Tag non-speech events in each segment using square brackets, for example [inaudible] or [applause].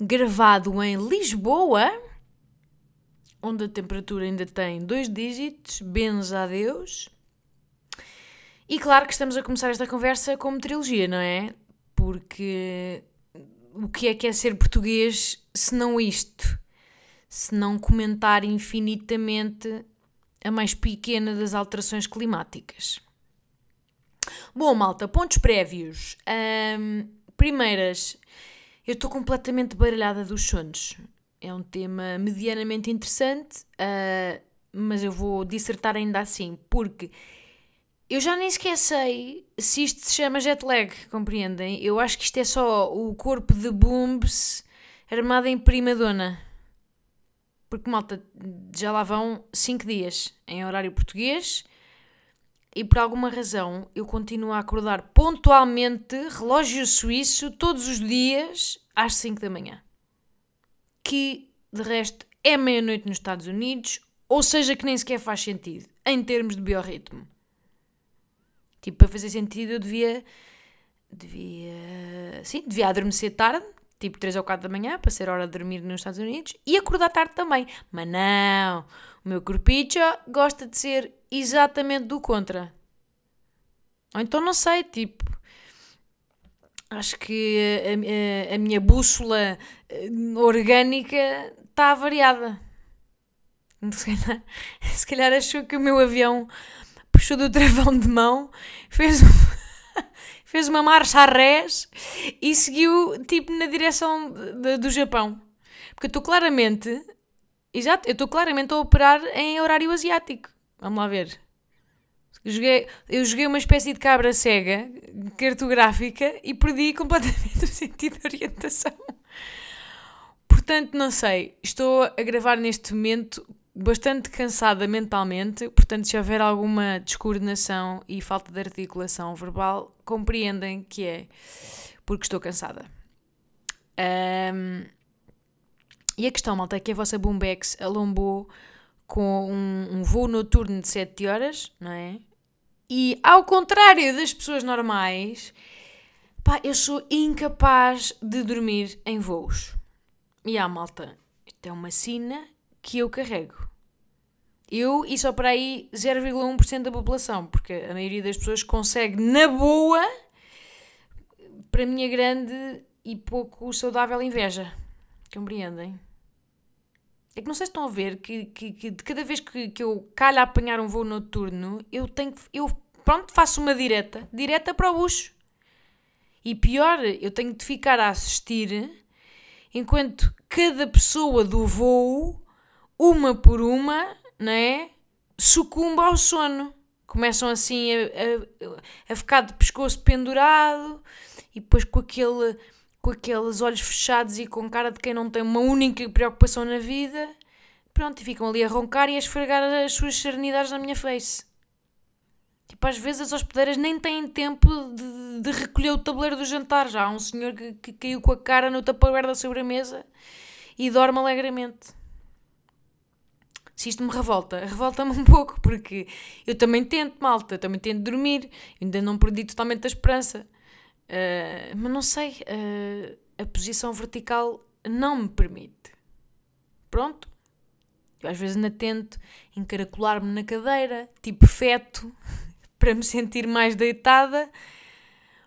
gravado em Lisboa, onde a temperatura ainda tem dois dígitos, bens a Deus. E claro que estamos a começar esta conversa como trilogia, não é? Porque o que é que é ser português se não isto? Se não comentar infinitamente a mais pequena das alterações climáticas. Bom, malta, pontos prévios. Ahm, primeiras, eu estou completamente baralhada dos sonhos. É um tema medianamente interessante, ah, mas eu vou dissertar ainda assim, porque eu já nem sequer sei se isto se chama jet lag, compreendem? Eu acho que isto é só o corpo de Boombs armado em prima dona. Porque, malta, já lá vão 5 dias em horário português e por alguma razão eu continuo a acordar pontualmente, relógio suíço, todos os dias às 5 da manhã. Que, de resto, é meia-noite nos Estados Unidos, ou seja, que nem sequer faz sentido em termos de biorritmo. Tipo, para fazer sentido eu devia. Devia. Sim, devia adormecer tarde, tipo 3 ou 4 da manhã, para ser hora de dormir nos Estados Unidos, e acordar tarde também. Mas não! O meu corpicho gosta de ser exatamente do contra. Ou então não sei, tipo. Acho que a, a- a minha bússola eh, orgânica está variada. [laughs] Se calhar, se calhar achou que o meu avião puxou do travão de mão, fez, [laughs] fez uma marcha a rés e seguiu tipo na direção de- do Japão. Porque eu estou claramente, exato, eu estou claramente a operar em horário asiático. Vamos lá ver. Joguei, eu joguei uma espécie de cabra cega, cartográfica, e perdi completamente [laughs] o sentido de orientação. Portanto, não sei, estou a gravar neste momento bastante cansada mentalmente, portanto, se houver alguma descoordenação e falta de articulação verbal, compreendem que é porque estou cansada. Ahm, e a questão, malta, é que a vossa Boombex alombou com um, um voo noturno de 7 horas, não é? E ao contrário das pessoas normais, pá, eu sou incapaz de dormir em voos. E a malta, isto é uma sina que eu carrego. Eu e só para aí 0,1% da população, porque a maioria das pessoas consegue, na boa, para a minha grande e pouco saudável inveja. Compreendem? É que não sei se estão a ver que, que, que de cada vez que, que eu calho a apanhar um voo noturno, eu tenho. Eu, pronto, faço uma direta, direta para o bucho. E pior, eu tenho de ficar a assistir enquanto cada pessoa do voo, uma por uma, não é? Sucumba ao sono. Começam assim a, a, a ficar de pescoço pendurado e depois com aquele com aqueles olhos fechados e com cara de quem não tem uma única preocupação na vida. Pronto, e ficam ali a roncar e a esfregar as suas serenidades na minha face. Tipo, às vezes as hospedeiras nem têm tempo de, de recolher o tabuleiro do jantar. Já há um senhor que, que caiu com a cara no taparoeiro da sobremesa e dorme alegremente. Se isto me revolta, revolta-me um pouco, porque eu também tento, malta, eu também tento dormir, ainda não perdi totalmente a esperança. Uh, mas não sei, uh, a posição vertical não me permite. Pronto. Eu às vezes ainda tento encaracolar-me na cadeira, tipo feto, [laughs] para me sentir mais deitada.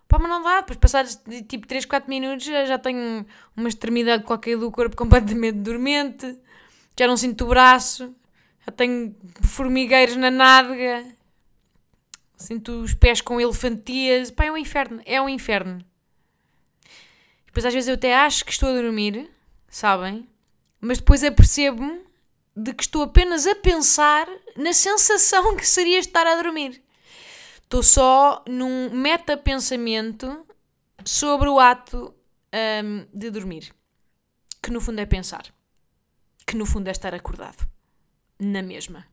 Pá, mas não dá, depois passados tipo 3, 4 minutos já, já tenho uma extremidade qualquer do corpo [laughs] completamente dormente, já não sinto o braço, já tenho formigueiros na nádega, Sinto os pés com elefantias. Pá, é um inferno. É um inferno. Depois às vezes eu até acho que estou a dormir, sabem? Mas depois apercebo-me de que estou apenas a pensar na sensação que seria estar a dormir. Estou só num meta-pensamento sobre o ato hum, de dormir. que no fundo é pensar, que no fundo é estar acordado, na mesma.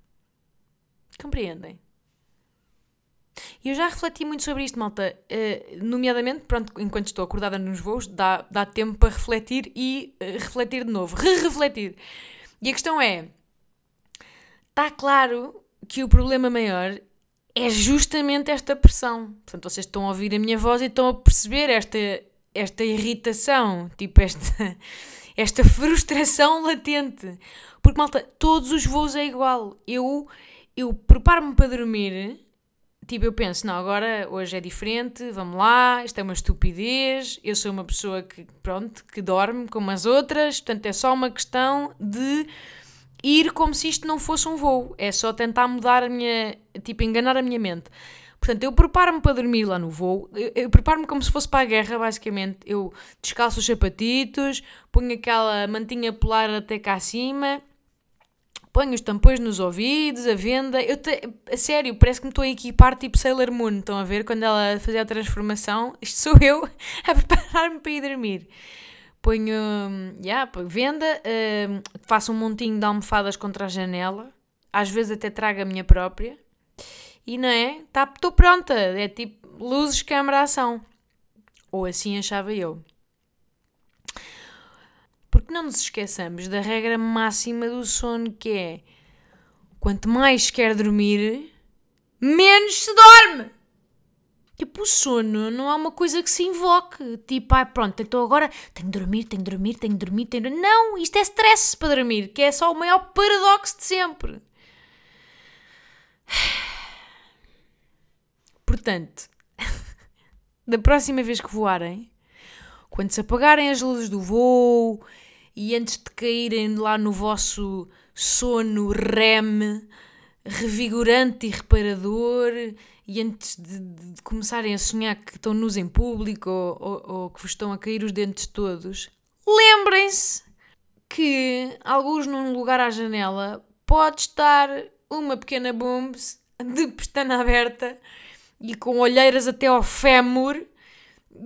Compreendem? E eu já refleti muito sobre isto, malta. Uh, nomeadamente, pronto, enquanto estou acordada nos voos, dá, dá tempo para refletir e uh, refletir de novo. [laughs] Re-refletir. E a questão é: está claro que o problema maior é justamente esta pressão. Portanto, vocês estão a ouvir a minha voz e estão a perceber esta, esta irritação, tipo esta, [laughs] esta frustração latente. Porque, malta, todos os voos é igual. Eu, eu preparo-me para dormir, tipo, eu penso, não, agora hoje é diferente, vamos lá, isto é uma estupidez, eu sou uma pessoa que, pronto, que dorme como as outras, portanto é só uma questão de ir como se isto não fosse um voo. É só tentar mudar a minha. Tipo, enganar a minha mente. Portanto, eu preparo-me para dormir lá no voo, eu, eu preparo-me como se fosse para a guerra, basicamente. Eu descalço os sapatitos, ponho aquela mantinha polar até cá acima, ponho os tampões nos ouvidos, a venda. Eu te, a sério, parece que me estou a equipar tipo Sailor Moon. Estão a ver quando ela fazia a transformação? Isto sou eu [laughs] a preparar-me para ir dormir ponho, yeah, venda, uh, faço um montinho de almofadas contra a janela, às vezes até trago a minha própria, e não é? Estou tá, pronta, é tipo luzes, câmara, ação. Ou assim achava eu. Porque não nos esqueçamos da regra máxima do sono que é quanto mais quer dormir, menos se dorme. Tipo, o sono não é uma coisa que se invoque. Tipo, ai, pronto, então agora tenho de dormir, tenho de dormir, tenho de dormir, tenho de dormir. Não, isto é stress para dormir, que é só o maior paradoxo de sempre. [sighs] Portanto, [laughs] da próxima vez que voarem, quando se apagarem as luzes do voo e antes de caírem lá no vosso sono REM, revigorante e reparador, e antes de, de, começarem a sonhar que estão nus em público ou, ou, ou que vos estão a cair os dentes todos, lembrem-se que, alguns num lugar à janela, pode estar uma pequena booms de pestana aberta e com olheiras até ao fémur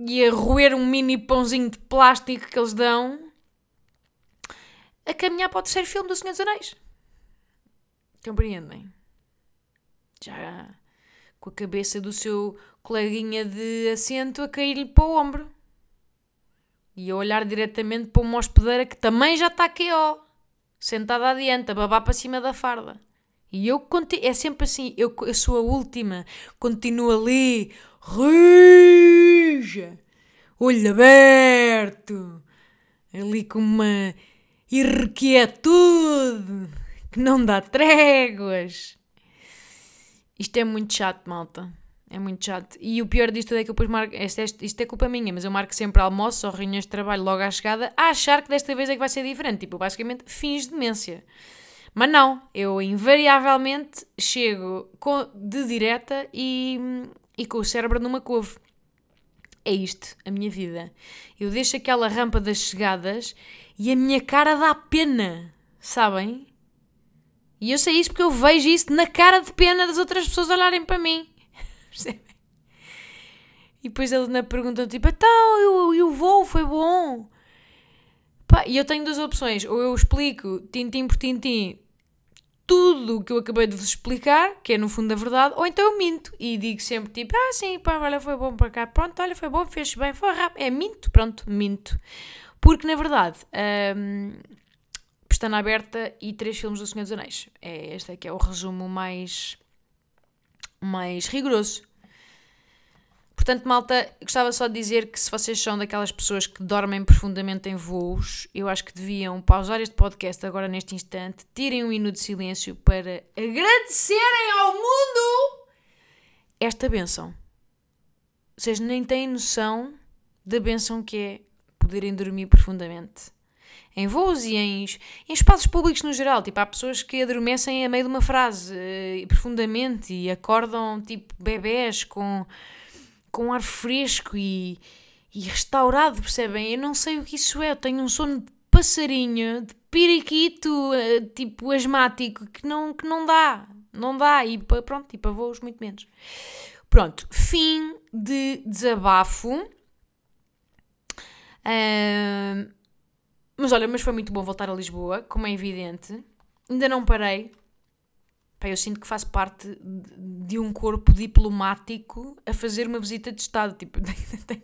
e a roer um mini pãozinho de plástico que eles dão a caminhar para o terceiro filme do Senhor dos Anéis. Compreendem? Já com a cabeça do seu coleguinha de assento a cair-lhe para o ombro. E a olhar diretamente para uma hospedeira que também já está aqui, ó, sentada adiante, a babar para cima da farda. E eu é sempre assim, eu, eu sou a última, continuo ali, rija, olho aberto, ali com uma irrequietude que não dá tréguas. Isto é muito chato, malta. É muito chato. E o pior disto é que eu depois marco. Isto é, isto é culpa minha, mas eu marco sempre almoços ou reuniões de trabalho logo à chegada a achar que desta vez é que vai ser diferente. Tipo, basicamente, fins de demência. Mas não, eu invariavelmente chego com, de direta e, e com o cérebro numa couve. É isto, a minha vida. Eu deixo aquela rampa das chegadas e a minha cara dá pena, sabem? E eu sei isso porque eu vejo isso na cara de pena das outras pessoas olharem para mim. [laughs] E depois eles na perguntam tipo, então, e o voo foi bom? E eu tenho duas opções. Ou eu explico, tintim por tintim, tudo o que eu acabei de vos explicar, que é no fundo a verdade, ou então eu minto e digo sempre tipo, ah sim, pá, olha, foi bom para cá, pronto, olha, foi bom, fez bem, foi rápido. É minto, pronto, minto. Porque na verdade, hum, Pestana Aberta e três filmes do Senhor dos Anéis. É, este aqui é o resumo mais, mais rigoroso. Portanto, malta, gostava só de dizer que se vocês são daquelas pessoas que dormem profundamente em voos, eu acho que deviam pausar este podcast agora neste instante, tirem um minuto de silêncio para agradecerem ao mundo esta benção. Vocês nem têm noção da benção que é poderem dormir profundamente em voos e em, em espaços públicos no geral. Tipo, há pessoas que adormecem a meio de uma frase uh, profundamente e acordam tipo bebés com, com ar fresco e, e restaurado, percebem? Eu não sei o que isso é. Eu tenho um sono de passarinho, de periquito, uh, tipo asmático, que não, que não dá. Não dá. E pronto, tipo, voos muito menos. Pronto, fim de desabafo. Uh, Mas olha, mas foi muito bom voltar a Lisboa, como é evidente. Ainda não parei. Pá, eu sinto que faço parte de um corpo diplomático a fazer uma visita de Estado. [laughs] Tipo, tenho,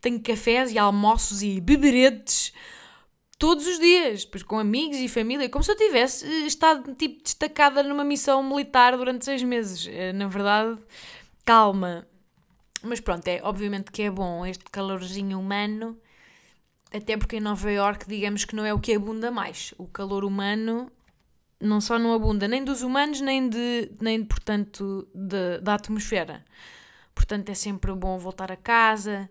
tenho cafés e almoços e beberetes todos os dias, pois com amigos e família, como se eu tivesse estado tipo, destacada numa missão militar durante seis meses. Eh, na verdade, calma. Mas pronto, é obviamente que é bom este calorzinho humano até porque em Nova York, digamos que não é o que abunda mais. O calor humano não só não abunda nem dos humanos, nem, de, nem portanto, de, da atmosfera. Portanto, é sempre bom voltar a casa,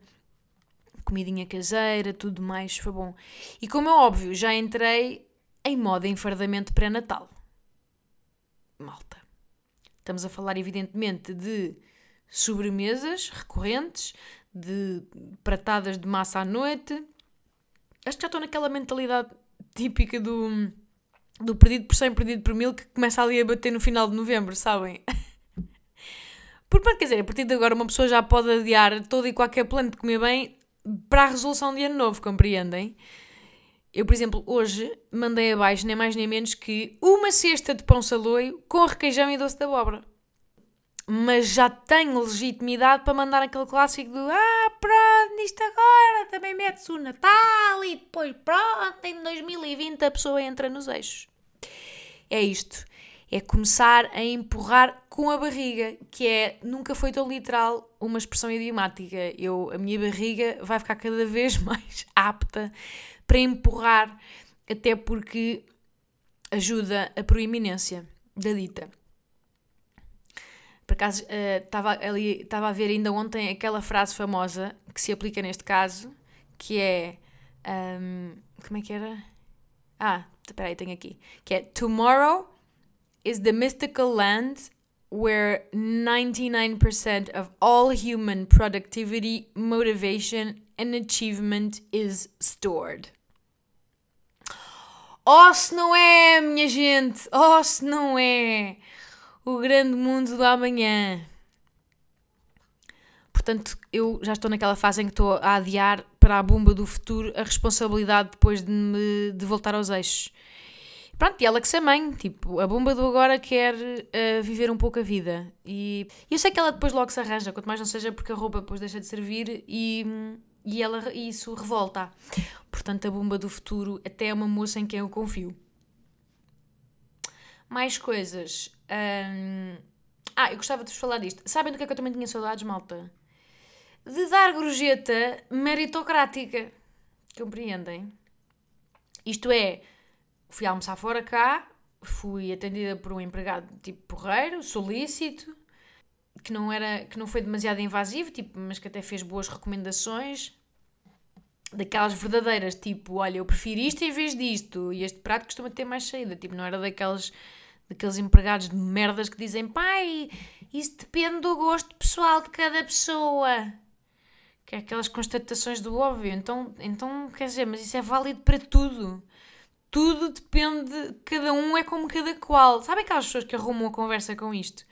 comidinha caseira, tudo mais, foi bom. E como é óbvio, já entrei em modo enfardamento pré-natal. Malta. Estamos a falar, evidentemente, de sobremesas recorrentes, de pratadas de massa à noite, Acho que já estou naquela mentalidade típica do, do perdido por 100, perdido por mil, que começa ali a bater no final de novembro, sabem? [laughs] Porque, quer dizer, a partir de agora uma pessoa já pode adiar todo e qualquer plano de comer bem para a resolução de ano novo, compreendem? Eu, por exemplo, hoje mandei abaixo nem mais nem menos que uma cesta de pão saloio com requeijão e doce de abóbora mas já tenho legitimidade para mandar aquele clássico do ah, pronto, isto agora também mete-se o Natal e depois pronto, em 2020 a pessoa entra nos eixos. É isto. É começar a empurrar com a barriga, que é, nunca foi tão literal uma expressão idiomática. Eu, a minha barriga vai ficar cada vez [laughs] mais apta para empurrar, até porque ajuda a proeminência da dita. Por acaso, estava uh, ali, estava a ver ainda ontem aquela frase famosa que se aplica neste caso, que é. Um, como é que era? Ah, espera aí, tenho aqui. Que é Tomorrow is the mystical land where 99% of all human productivity, motivation and achievement is stored. Oh, se não é, minha gente! Oh, se não é! O grande mundo do amanhã. Portanto, eu já estou naquela fase em que estou a adiar para a bomba do futuro a responsabilidade depois de, me, de voltar aos eixos. Pronto, e ela que se mãe, tipo, a bomba do agora quer uh, viver um pouco a vida. E eu sei que ela depois logo se arranja, quanto mais não seja porque a roupa depois deixa de servir e, e ela, isso revolta. Portanto, a bomba do futuro até é uma moça em quem eu confio. Mais coisas. Um... Ah, eu gostava de vos falar disto. Sabem do que é que eu também tinha saudades, malta? De dar gorjeta meritocrática. Compreendem? Isto é, fui almoçar fora cá, fui atendida por um empregado tipo porreiro, solícito, que não, era, que não foi demasiado invasivo, tipo, mas que até fez boas recomendações. Daquelas verdadeiras, tipo, olha, eu prefiro isto em vez disto, e este prato costuma ter mais saída. Tipo, não era daqueles daqueles empregados de merdas que dizem pai, isso depende do gosto pessoal de cada pessoa. Que é aquelas constatações do óbvio. Então, então, quer dizer, mas isso é válido para tudo. Tudo depende, cada um é como cada qual. Sabe aquelas pessoas que arrumam a conversa com isto?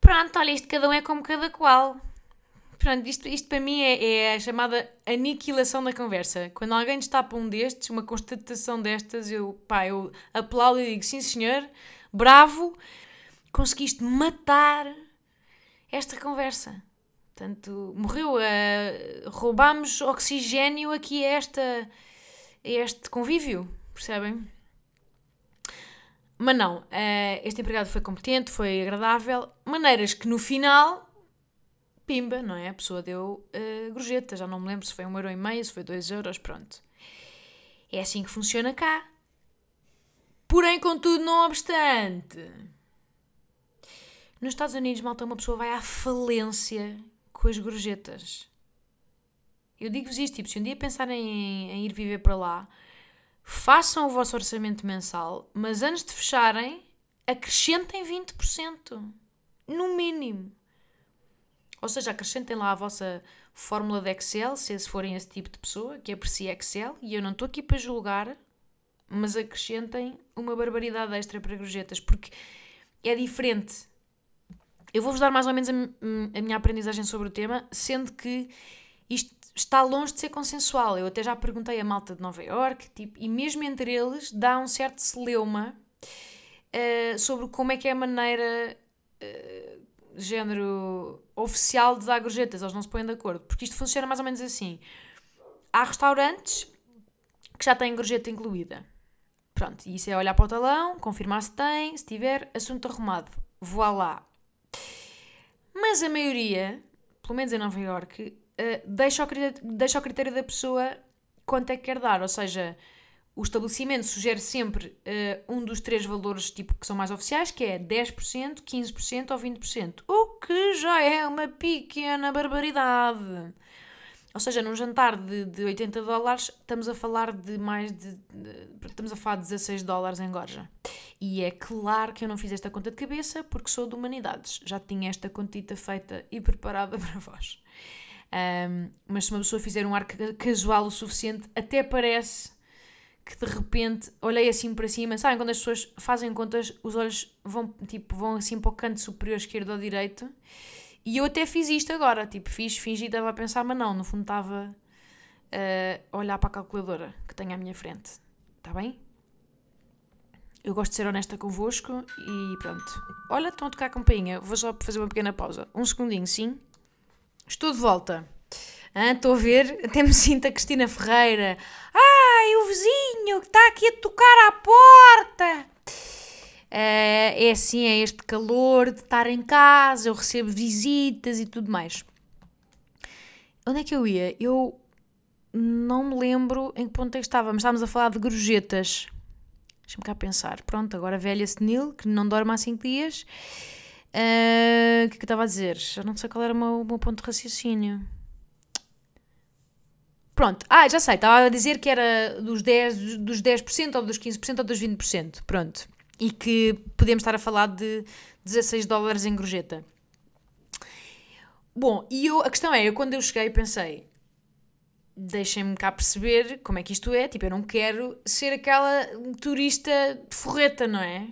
Pronto, olha, isto cada um é como cada qual. Pronto, isto, isto para mim é, é a chamada aniquilação da conversa. Quando alguém destapa um destes, uma constatação destas, eu, pá, eu aplaudo e digo sim senhor, bravo, conseguiste matar esta conversa. Portanto, morreu. Uh, roubámos oxigênio aqui a, esta, a este convívio, percebem? Mas não, uh, este empregado foi competente, foi agradável. Maneiras que no final, pimba, não é? A pessoa deu uh, gorjeta, já não me lembro se foi um euro e meio, se foi dois euros, pronto. É assim que funciona cá. Porém, contudo, não obstante, nos Estados Unidos, malta, uma pessoa vai à falência com as gorjetas. Eu digo-vos isto, tipo, se um dia pensarem em, em ir viver para lá, façam o vosso orçamento mensal, mas antes de fecharem, acrescentem 20%. No mínimo. Ou seja, acrescentem lá a vossa fórmula de Excel, se forem esse tipo de pessoa que aprecia Excel, e eu não estou aqui para julgar mas acrescentem uma barbaridade extra para gorjetas, porque é diferente. Eu vou-vos dar mais ou menos a, a, minha aprendizagem sobre o tema, sendo que isto está longe de ser consensual. Eu até já perguntei a malta de Nova York, tipo, e mesmo entre eles dá um certo celeuma uh, sobre como é que é a maneira, uh, género, oficial de dar gorjetas. Eles não se põem de acordo. Porque isto funciona mais ou menos assim. Há restaurantes que já têm gorjeta incluída. Pronto, e isso é olhar para o talão, confirmar se tem, se tiver, assunto arrumado. Voa lá. Mas a maioria, pelo menos em Nova Iorque, uh, deixa, ao critério, deixa critério da pessoa quanto é que quer dar. Ou seja, o estabelecimento sugere sempre uh, um dos três valores tipo, que são mais oficiais, que é 10%, 15% ou 20%. O que já é uma pequena barbaridade. Ou seja, num jantar de, de 80 dólares, estamos a falar de mais de, de, Estamos a falar de 16 dólares em gorja. E é claro que eu não fiz esta conta de cabeça porque sou de humanidades. Já tinha esta contita feita e preparada [laughs] para vós. Um, mas se uma pessoa fizer um ar casual o suficiente, até parece que de repente olhei assim para cima. Sabem quando as pessoas fazem contas, os olhos vão, tipo, vão assim para o canto superior esquerdo ou direito e eu até fiz isto agora, tipo, fiz, fingi, estava a pensar, mas não, no fundo estava uh, a olhar para a calculadora que tenho à minha frente. Está bem? Eu gosto de ser honesta convosco e pronto. Olha, estão a tocar a campainha. Vou só fazer uma pequena pausa. Um segundinho, sim? Estou de volta. Ah, estou a ver, [laughs] até me sinto a Cristina Ferreira. Ai, o vizinho que está aqui a tocar à porta. Uh, é assim, é este calor de estar em casa, eu recebo visitas e tudo mais. Onde é que eu ia? Eu não me lembro em que ponto é que estava, mas estávamos a falar de gorjetas. Deixa-me cá pensar. Pronto, agora velha senil, que não dorme há 5 dias. Uh, o que é que eu estava a dizer? Já não sei qual era o meu, o meu ponto de raciocínio. Pronto, ah, já sei, estava a dizer que era dos 10%, dos 10% ou dos 15% ou dos 20%. Pronto e que podemos estar a falar de 16 dólares em gorjeta. Bom, e eu, a questão é, eu quando eu cheguei pensei, deixem-me cá perceber como é que isto é, tipo, eu não quero ser aquela turista de forreta, não é?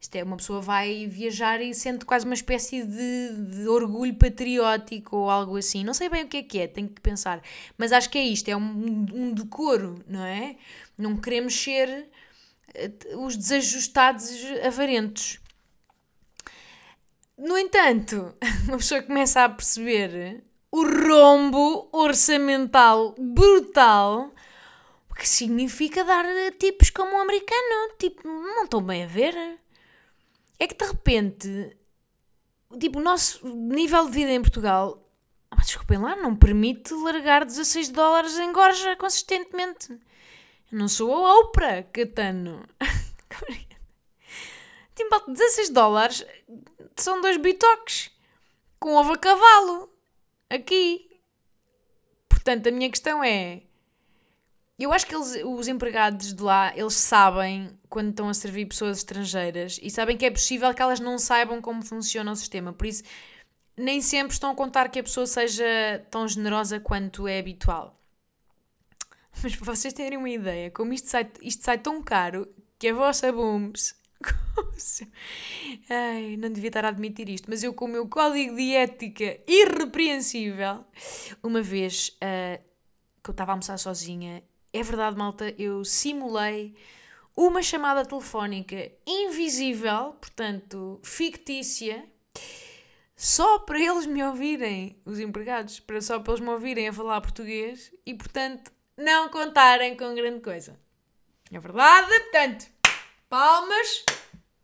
Isto é, uma pessoa vai viajar e sente quase uma espécie de, de, orgulho patriótico ou algo assim. Não sei bem o que é que é, tenho que pensar. Mas acho que é isto, é um, um decoro, não é? Não queremos ser os desajustados avarentos. No entanto, [laughs] uma pessoa começa a perceber o rombo orçamental brutal que significa dar tipos como um americano. Tipo, não estão bem a ver. É que de repente, tipo, o nosso nível de vida em Portugal, desculpem lá, não permite largar 16 dólares em gorja consistentemente. Eu não sou a Oprah, Catano. [laughs] tipo, 16 dólares são dois bitoques com ovo a cavalo. Aqui. Portanto, a minha questão é. Eu acho que eles, os empregados de lá, eles sabem quando estão a servir pessoas estrangeiras e sabem que é possível que elas não saibam como funciona o sistema. Por isso, nem sempre estão a contar que a pessoa seja tão generosa quanto é habitual. [laughs] Mas para vocês terem uma ideia, como isto sai, isto sai tão caro que a vossa Booms. [laughs] Ai, não devia estar a admitir isto, mas eu, com o meu código de ética irrepreensível, uma vez uh, que eu estava a almoçar sozinha, é verdade, malta, eu simulei uma chamada telefónica invisível, portanto fictícia, só para eles me ouvirem, os empregados, para só para eles me ouvirem a falar português e, portanto, não contarem com grande coisa. É verdade? Portanto, palmas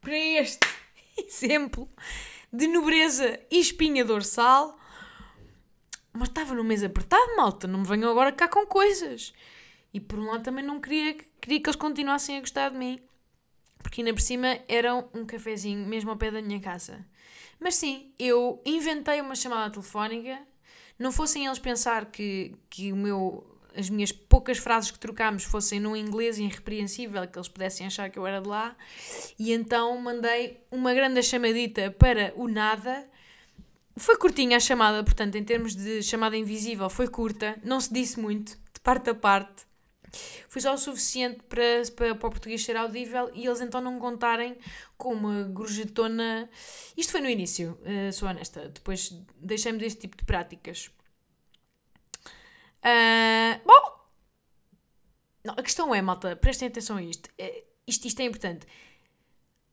para este [laughs] exemplo de nobreza e espinha dorsal. Mas estava no mês apertado, malta. Não me venham agora cá com coisas. E por um lado também não queria, queria que eles continuassem a gostar de mim. Porque ainda por cima era um cafezinho mesmo ao pé da minha casa. Mas sim, eu inventei uma chamada telefónica. Não fossem eles pensar que, que o meu as minhas poucas frases que trocámos fossem num inglês irrepreensível, que eles pudessem achar que eu era de lá, e então mandei uma grande chamadita para o nada. Foi curtinha a chamada, portanto, em termos de chamada invisível, foi curta, não se disse muito, de parte a parte. Foi só o suficiente para, para, para o português ser audível e eles então não contarem com uma gorjetona. Isto foi no início, uh, sou honesta, depois deixei-me deste tipo de práticas. Ah, bom, não, a questão é, malta, prestem atenção a isto. Eh, Isto, isto é importante.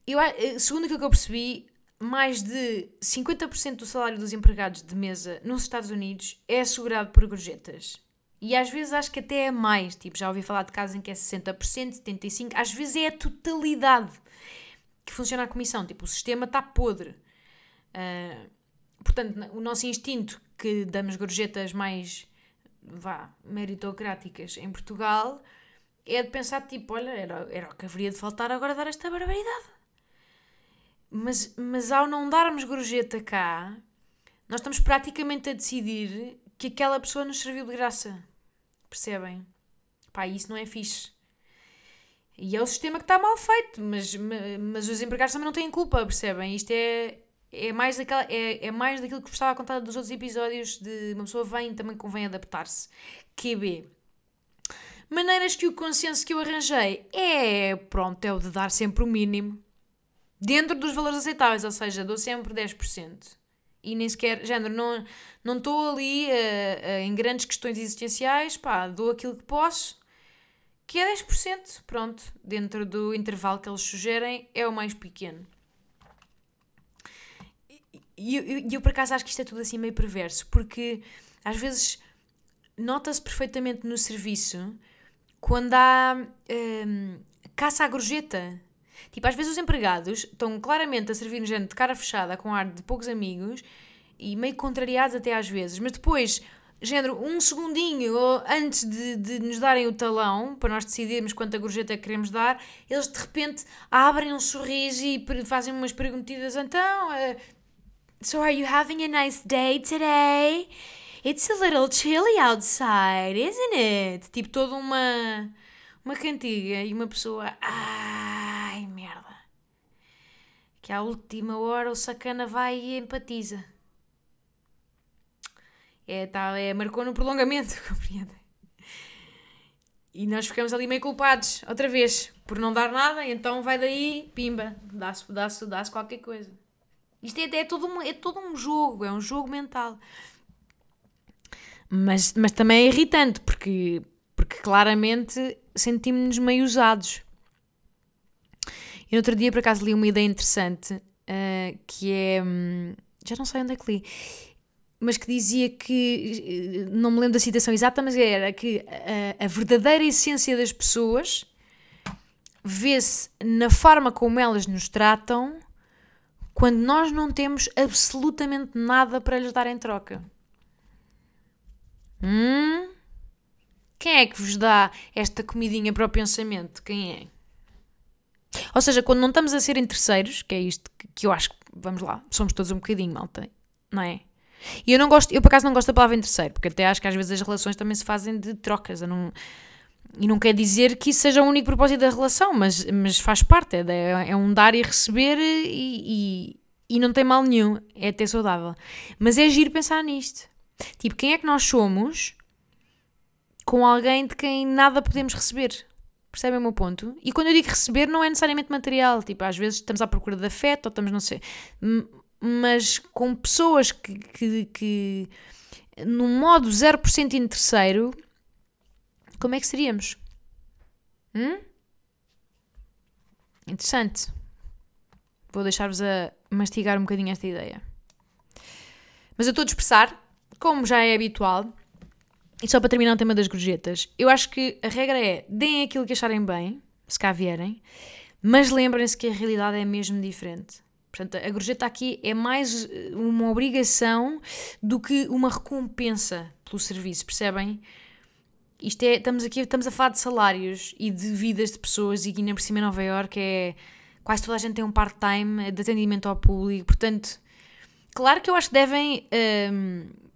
Eu, eh, segundo aquilo que eu percebi, mais de 50% do salário dos empregados de mesa nos Estados Unidos é assegurado por gorjetas. E às vezes acho que até é mais. Tipo, já ouvi falar de casos em que é 60%, 75%. Às vezes é a totalidade que funciona a comissão. Tipo, o sistema está podre. Ah, portanto, o nosso instinto que damos gorjetas mais, vá, meritocráticas em Portugal é de pensar, tipo, olha, era, era o que haveria de faltar agora dar esta barbaridade. Mas, mas ao não darmos gorjeta cá, nós estamos praticamente a decidir que aquela pessoa nos serviu de graça. Percebem? Pá, isso não é fixe. E é o sistema que está mal feito, mas, ma- mas os empregados também não têm culpa, percebem? Isto é, é, mais daquela, é, é mais daquilo que vos estava a contar dos outros episódios de uma pessoa vem também convém adaptar-se. QB. Maneiras que o consenso que eu arranjei é, pronto, é o de dar sempre o mínimo. Dentro dos valores aceitáveis, ou seja, dou sempre 10%. E nem sequer, género, não não estou ali eh, eh, em grandes questões existenciais, pá, dou aquilo que posso, que é 10%, pronto, dentro do intervalo que eles sugerem, é o mais pequeno. E eu, eu, eu, por acaso acho que isto é tudo assim meio perverso, porque às vezes nota-se perfeitamente no serviço quando há hum, caça à gorjeta. Tipo, às vezes os empregados estão claramente a servir gente de cara fechada, com ar de poucos amigos e meio contrariados até às vezes, mas depois, género, um segundinho antes de, de nos darem o talão para nós decidirmos quanta gorjeta queremos dar, eles de repente abrem um sorriso e fazem umas perguntidas. Então, eh, so are you having a nice day today? It's a little chilly outside, isn't it? Tipo, toda uma, uma cantiga e uma pessoa. Ai, merda. Que à última hora o sacana vai e empatiza. É, tá, é, marcou no prolongamento, [laughs] compreendem? E nós ficamos ali meio culpados, outra vez, por não dar nada, então vai daí, pimba, dá-se dá dá qualquer coisa. Isto é, é, todo um, é todo um jogo, é um jogo mental. Mas, mas também é irritante, porque, porque claramente sentimos-nos meio usados. E no outro dia, por acaso, li uma ideia interessante, ah, que é... hum, já não sei onde é que li. Mas que dizia que... eh, Não me lembro da citação exata, mas era que a, a verdadeira essência das pessoas vê-se na forma como elas nos tratam quando nós não temos absolutamente nada para lhes dar em troca. Hum? Quem é que vos dá esta comidinha para o pensamento? Quem é? Ou seja, quando não estamos a ser interesseiros, que é isto que, eu acho que, vamos lá, somos todos um bocadinho, malta, não é? E eu não gosto, eu por acaso não gosto da palavra interesseiro, porque até acho que às vezes as relações também se fazem de trocas. Eu não, e não quer dizer que isso seja o único propósito da relação, mas, mas faz parte, é, é um dar e receber e, e, e não tem mal nenhum, é até saudável. Mas é giro pensar nisto. Tipo, quem é que nós somos com alguém de quem nada podemos receber? Percebem o meu ponto? E quando eu digo receber, não é necessariamente material. Tipo, às vezes estamos à procura de afeto ou estamos, não sei. Mas com pessoas que, que, que num modo 0% interesseiro, como é que seríamos? Hum? Interessante. Vou deixar-vos a mastigar um bocadinho esta ideia. Mas eu estou a dispersar, como já é habitual. E só para terminar o tema das gorjetas, eu acho que a regra é deem aquilo que acharem bem, se cá vierem, mas lembrem-se que a realidade é mesmo diferente. Portanto, a gorjeta aqui é mais eh, uma obrigação do que uma recompensa pelo serviço, percebem? Isto é, estamos aqui, estamos a falar de salários e de vidas de pessoas e aqui ainda por cima em Nova Iorque é quase toda a gente tem um part-time de atendimento ao público, portanto, claro que eu acho que devem,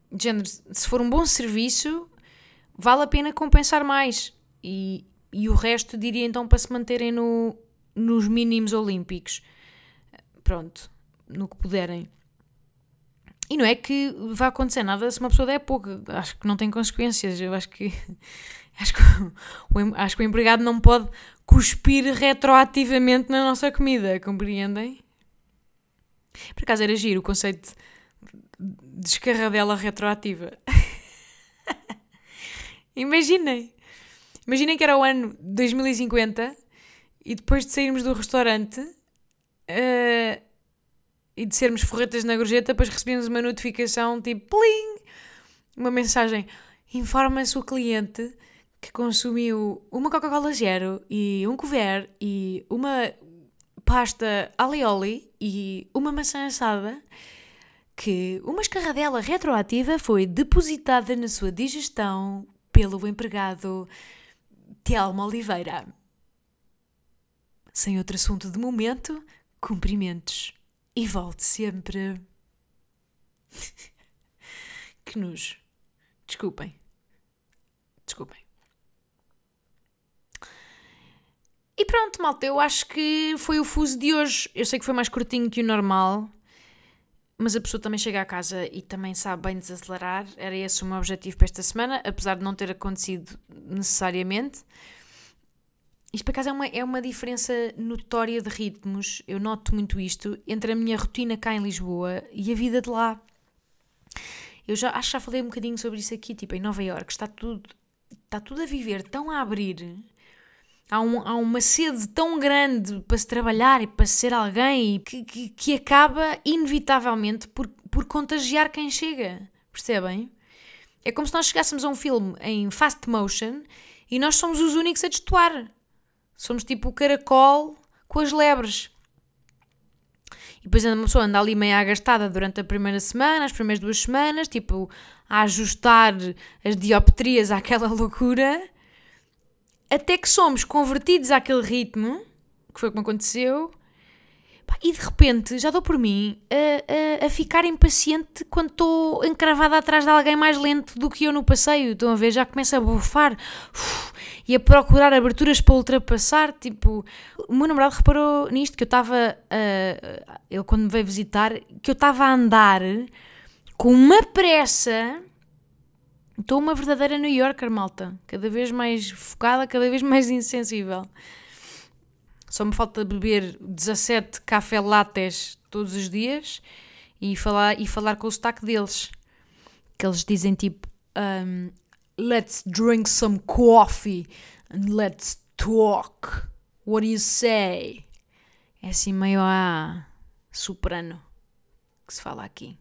de género, se for um bom serviço, vale a pena compensar mais e, e o resto diria então para se manterem no, nos mínimos olímpicos. Pronto, no que puderem. E não é que vai acontecer nada se uma pessoa der pouco. Acho que não tem consequências. Eu acho que. [laughs] Acho que, o, acho que o empregado não pode cuspir retroativamente na nossa comida, compreendem? Por acaso era giro o conceito de escarradela retroativa. [laughs] Imaginem. Imaginem que era o ano 2050 e depois de sairmos do restaurante uh, e de sermos forretas na gorjeta, depois recebemos uma notificação tipo plim, uma mensagem. Informa-se o cliente que consumiu uma Coca-Cola Zero e um couvert e uma pasta alioli e uma maçã assada que uma escarradela retroativa foi depositada na sua digestão pelo empregado Telmo Oliveira. Sem outro assunto de momento, cumprimentos e volte sempre. [laughs] que nojo. Desculpem. Desculpem. E pronto, malta, eu acho que foi o fuso de hoje. Eu sei que foi mais curtinho que o normal, mas a pessoa também chega à casa e também sabe bem desacelerar. Era esse o meu objetivo para esta semana, apesar de não ter acontecido necessariamente. Isto, por acaso, é uma, é uma diferença notória de ritmos. Eu noto muito isto entre a minha rotina cá em Lisboa e a vida de lá. Eu já acho que já falei um bocadinho sobre isso aqui, tipo, em Nova Iorque está tudo, está tudo a viver tão a abrir Há, um, há uma sede tão grande para se trabalhar e para ser alguém que, que, que acaba, inevitavelmente, por, por contagiar quem chega. Percebem? É como se nós chegássemos a um filme em fast motion e nós somos os únicos a destoar. Somos tipo o caracol com as lebres. E depois uma pessoa anda ali meio agastada durante a primeira semana, as primeiras duas semanas, tipo, a ajustar as dioptrias àquela [laughs] loucura até que somos convertidos àquele ritmo, que foi como aconteceu, e de repente já dou por mim a, a, a ficar impaciente quando estou encravada atrás de alguém mais lento do que eu no passeio. Estão a ver? Já começa a bufar uf, e a procurar aberturas para ultrapassar. Tipo, o meu namorado reparou nisto, que eu estava. Uh, ele, quando me veio visitar, que eu estava a andar com uma pressa Estou uma verdadeira New Yorker, malta. Cada vez mais focada, cada vez mais insensível. Só me falta beber 17 café lattes todos os dias e falar, e falar com o sotaque deles. Que eles dizem tipo: um, Let's drink some coffee and let's talk. What do you say? É assim meio a soprano que se fala aqui.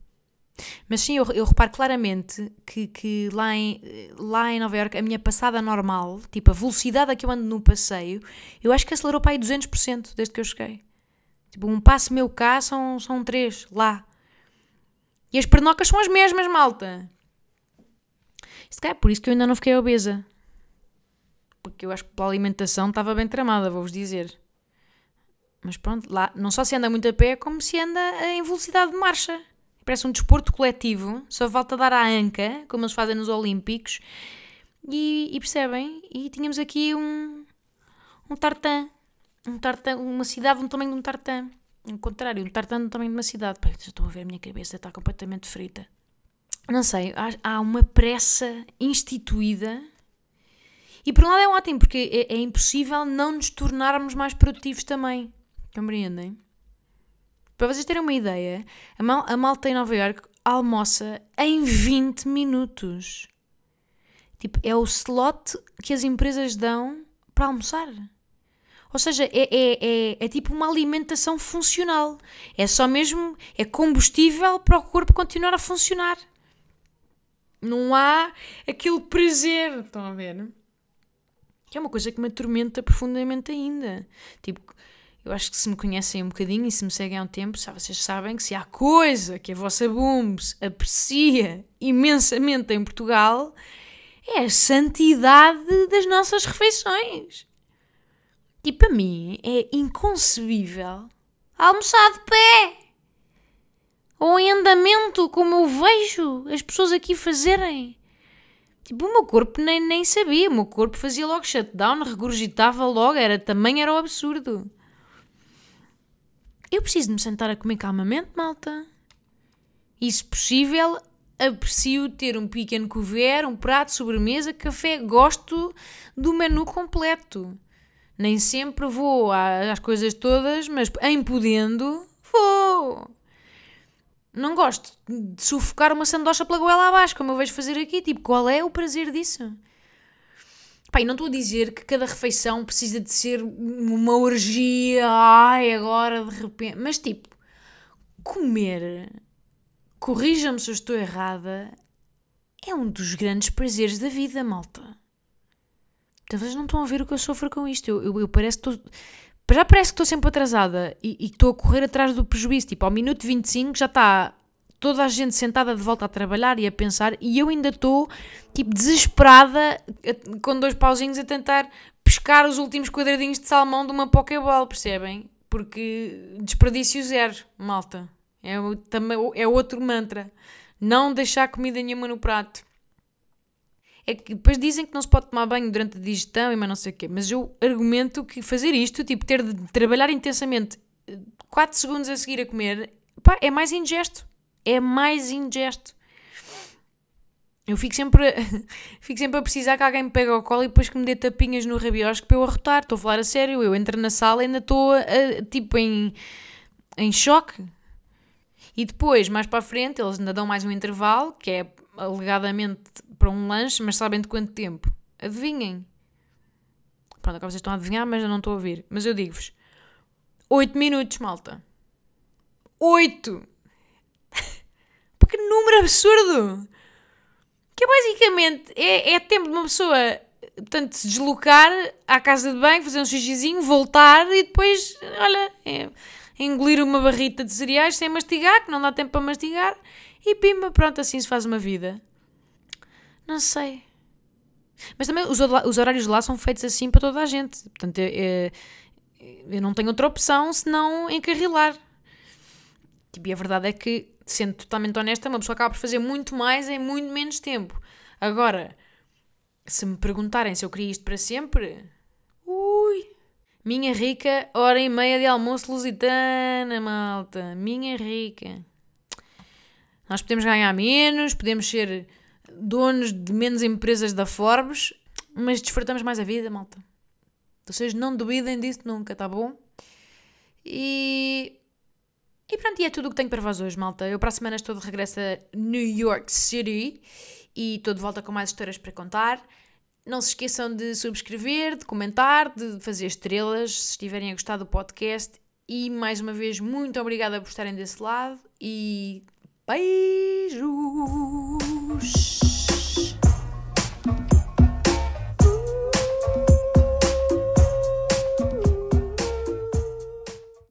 Mas sim, eu, eu reparo claramente que, que lá, em, lá em Nova Iorque a minha passada normal, tipo a velocidade a que eu ando no passeio, eu acho que acelerou para aí 200% desde que eu cheguei. Tipo, um passo meu cá são, são três lá. E as pernocas são as mesmas, malta. Calhar é por isso que eu ainda não fiquei obesa. Porque eu acho que pela alimentação estava bem tramada, vou-vos dizer. Mas pronto, lá não só se anda muito a pé, como se anda em velocidade de marcha parece um desporto coletivo, só falta dar à anca, como eles fazem nos Olímpicos, e, e percebem? E tínhamos aqui um, um tartan, um tartan, uma cidade do tamanho de um tartan. Ao contrário, um tartan do tamanho de uma cidade. Já estou a ver a minha cabeça, está completamente frita. Não sei, há, há uma pressa instituída e por um lado é ótimo, porque é, é, impossível não nos tornarmos mais produtivos também. Compreendem? Para vocês terem uma ideia, a, mal, a malta em Nova York almoça em 20 minutos. Tipo, é o slot que as empresas dão para almoçar. Ou seja, é, é, é, é, tipo uma alimentação funcional. É só mesmo, é combustível para o corpo continuar a funcionar. Não há aquele prazer, estão a ver? Que é uma coisa que me atormenta profundamente ainda. Tipo, eu acho que se me conhecem um bocadinho e se me seguem há um tempo, vocês sabem que se há coisa que a vossa Booms aprecia imensamente em Portugal, é a santidade das nossas refeições. E para mim é inconcebível almoçar de pé. Ou em andamento, como eu vejo as pessoas aqui fazerem. Tipo, o meu corpo nem, nem sabia. O meu corpo fazia logo shutdown, regurgitava logo. Era, também era o absurdo. Eu preciso de me sentar a comer calmamente, malta. E, se possível, aprecio ter um pequeno couvert, um prato, sobremesa, café. Gosto do menu completo. Nem sempre vou às coisas todas, mas em podendo, vou. Não gosto de sufocar uma sandocha pela goela abaixo, como eu vejo fazer aqui. Tipo, qual é o prazer disso? Pá, e não estou a dizer que cada refeição precisa de ser uma orgia, ai, agora de repente. Mas tipo, comer, corrija-me se eu estou errada, é um dos grandes prazeres da vida, malta. Talvez não estão a ver o que eu sofro com isto. Eu, eu, eu parece que estou. Já parece que estou sempre atrasada e estou a correr atrás do prejuízo. Tipo, ao minuto 25 já está toda a gente sentada de volta a trabalhar e a pensar, e eu ainda estou, tipo, desesperada, com dois pauzinhos a tentar pescar os últimos quadradinhos de salmão de uma Pokéball, percebem? Porque desperdício zero, malta. É, também, é outro mantra. Não deixar comida nenhuma no prato. É que depois dizem que não se pode tomar banho durante a digestão e mais não sei o quê, mas eu argumento que fazer isto, tipo, ter de trabalhar intensamente 4 segundos a seguir a comer, pá, é mais indigesto. É mais indigesto. Eu fico sempre, [laughs] fico sempre a precisar que alguém me pegue ao colo e depois que me dê tapinhas no rabiosco para eu arrotar. Estou a falar a sério. Eu entro na sala e ainda estou, a- a- tipo, em, em choque. E depois, mais para a frente, eles ainda dão mais um intervalo, que é alegadamente para um lanche, mas sabem de quanto tempo? Adivinhem. Pronto, agora vocês estão a adivinhar, mas eu não estou a ouvir. Mas eu digo-vos: 8 minutos, malta. 8! Porque número absurdo! Que é basicamente é, é tempo de uma pessoa portanto, se deslocar à casa de banho, fazer um xixizinho, voltar e depois, olha, é, engolir uma barrita de cereais sem mastigar, que não dá tempo para mastigar, e pimba, pronto, assim se faz uma vida. Não sei. Mas também os, os horários lá são feitos assim para toda a gente. Portanto, é- é- eu não tenho outra opção senão encarrilar. Tipo, e a verdade é que, sendo totalmente honesta, uma pessoa acaba por fazer muito mais em muito menos tempo. Agora, se me perguntarem se eu queria isto para sempre, ui, minha rica hora e meia de almoço lusitana, malta. Minha rica. Nós podemos ganhar menos, podemos ser donos de menos empresas da Forbes, mas desfrutamos mais a vida, malta. Vocês não duvidem disso nunca, tá bom? E e pronto, e é tudo o que tenho para vós hoje, malta. Eu para a semana estou de regresso a New York City e estou de volta com mais histórias para contar. Não se esqueçam de subscrever, de comentar, de fazer estrelas se estiverem a gostar do podcast. E mais uma vez, muito obrigada por estarem desse lado e beijos!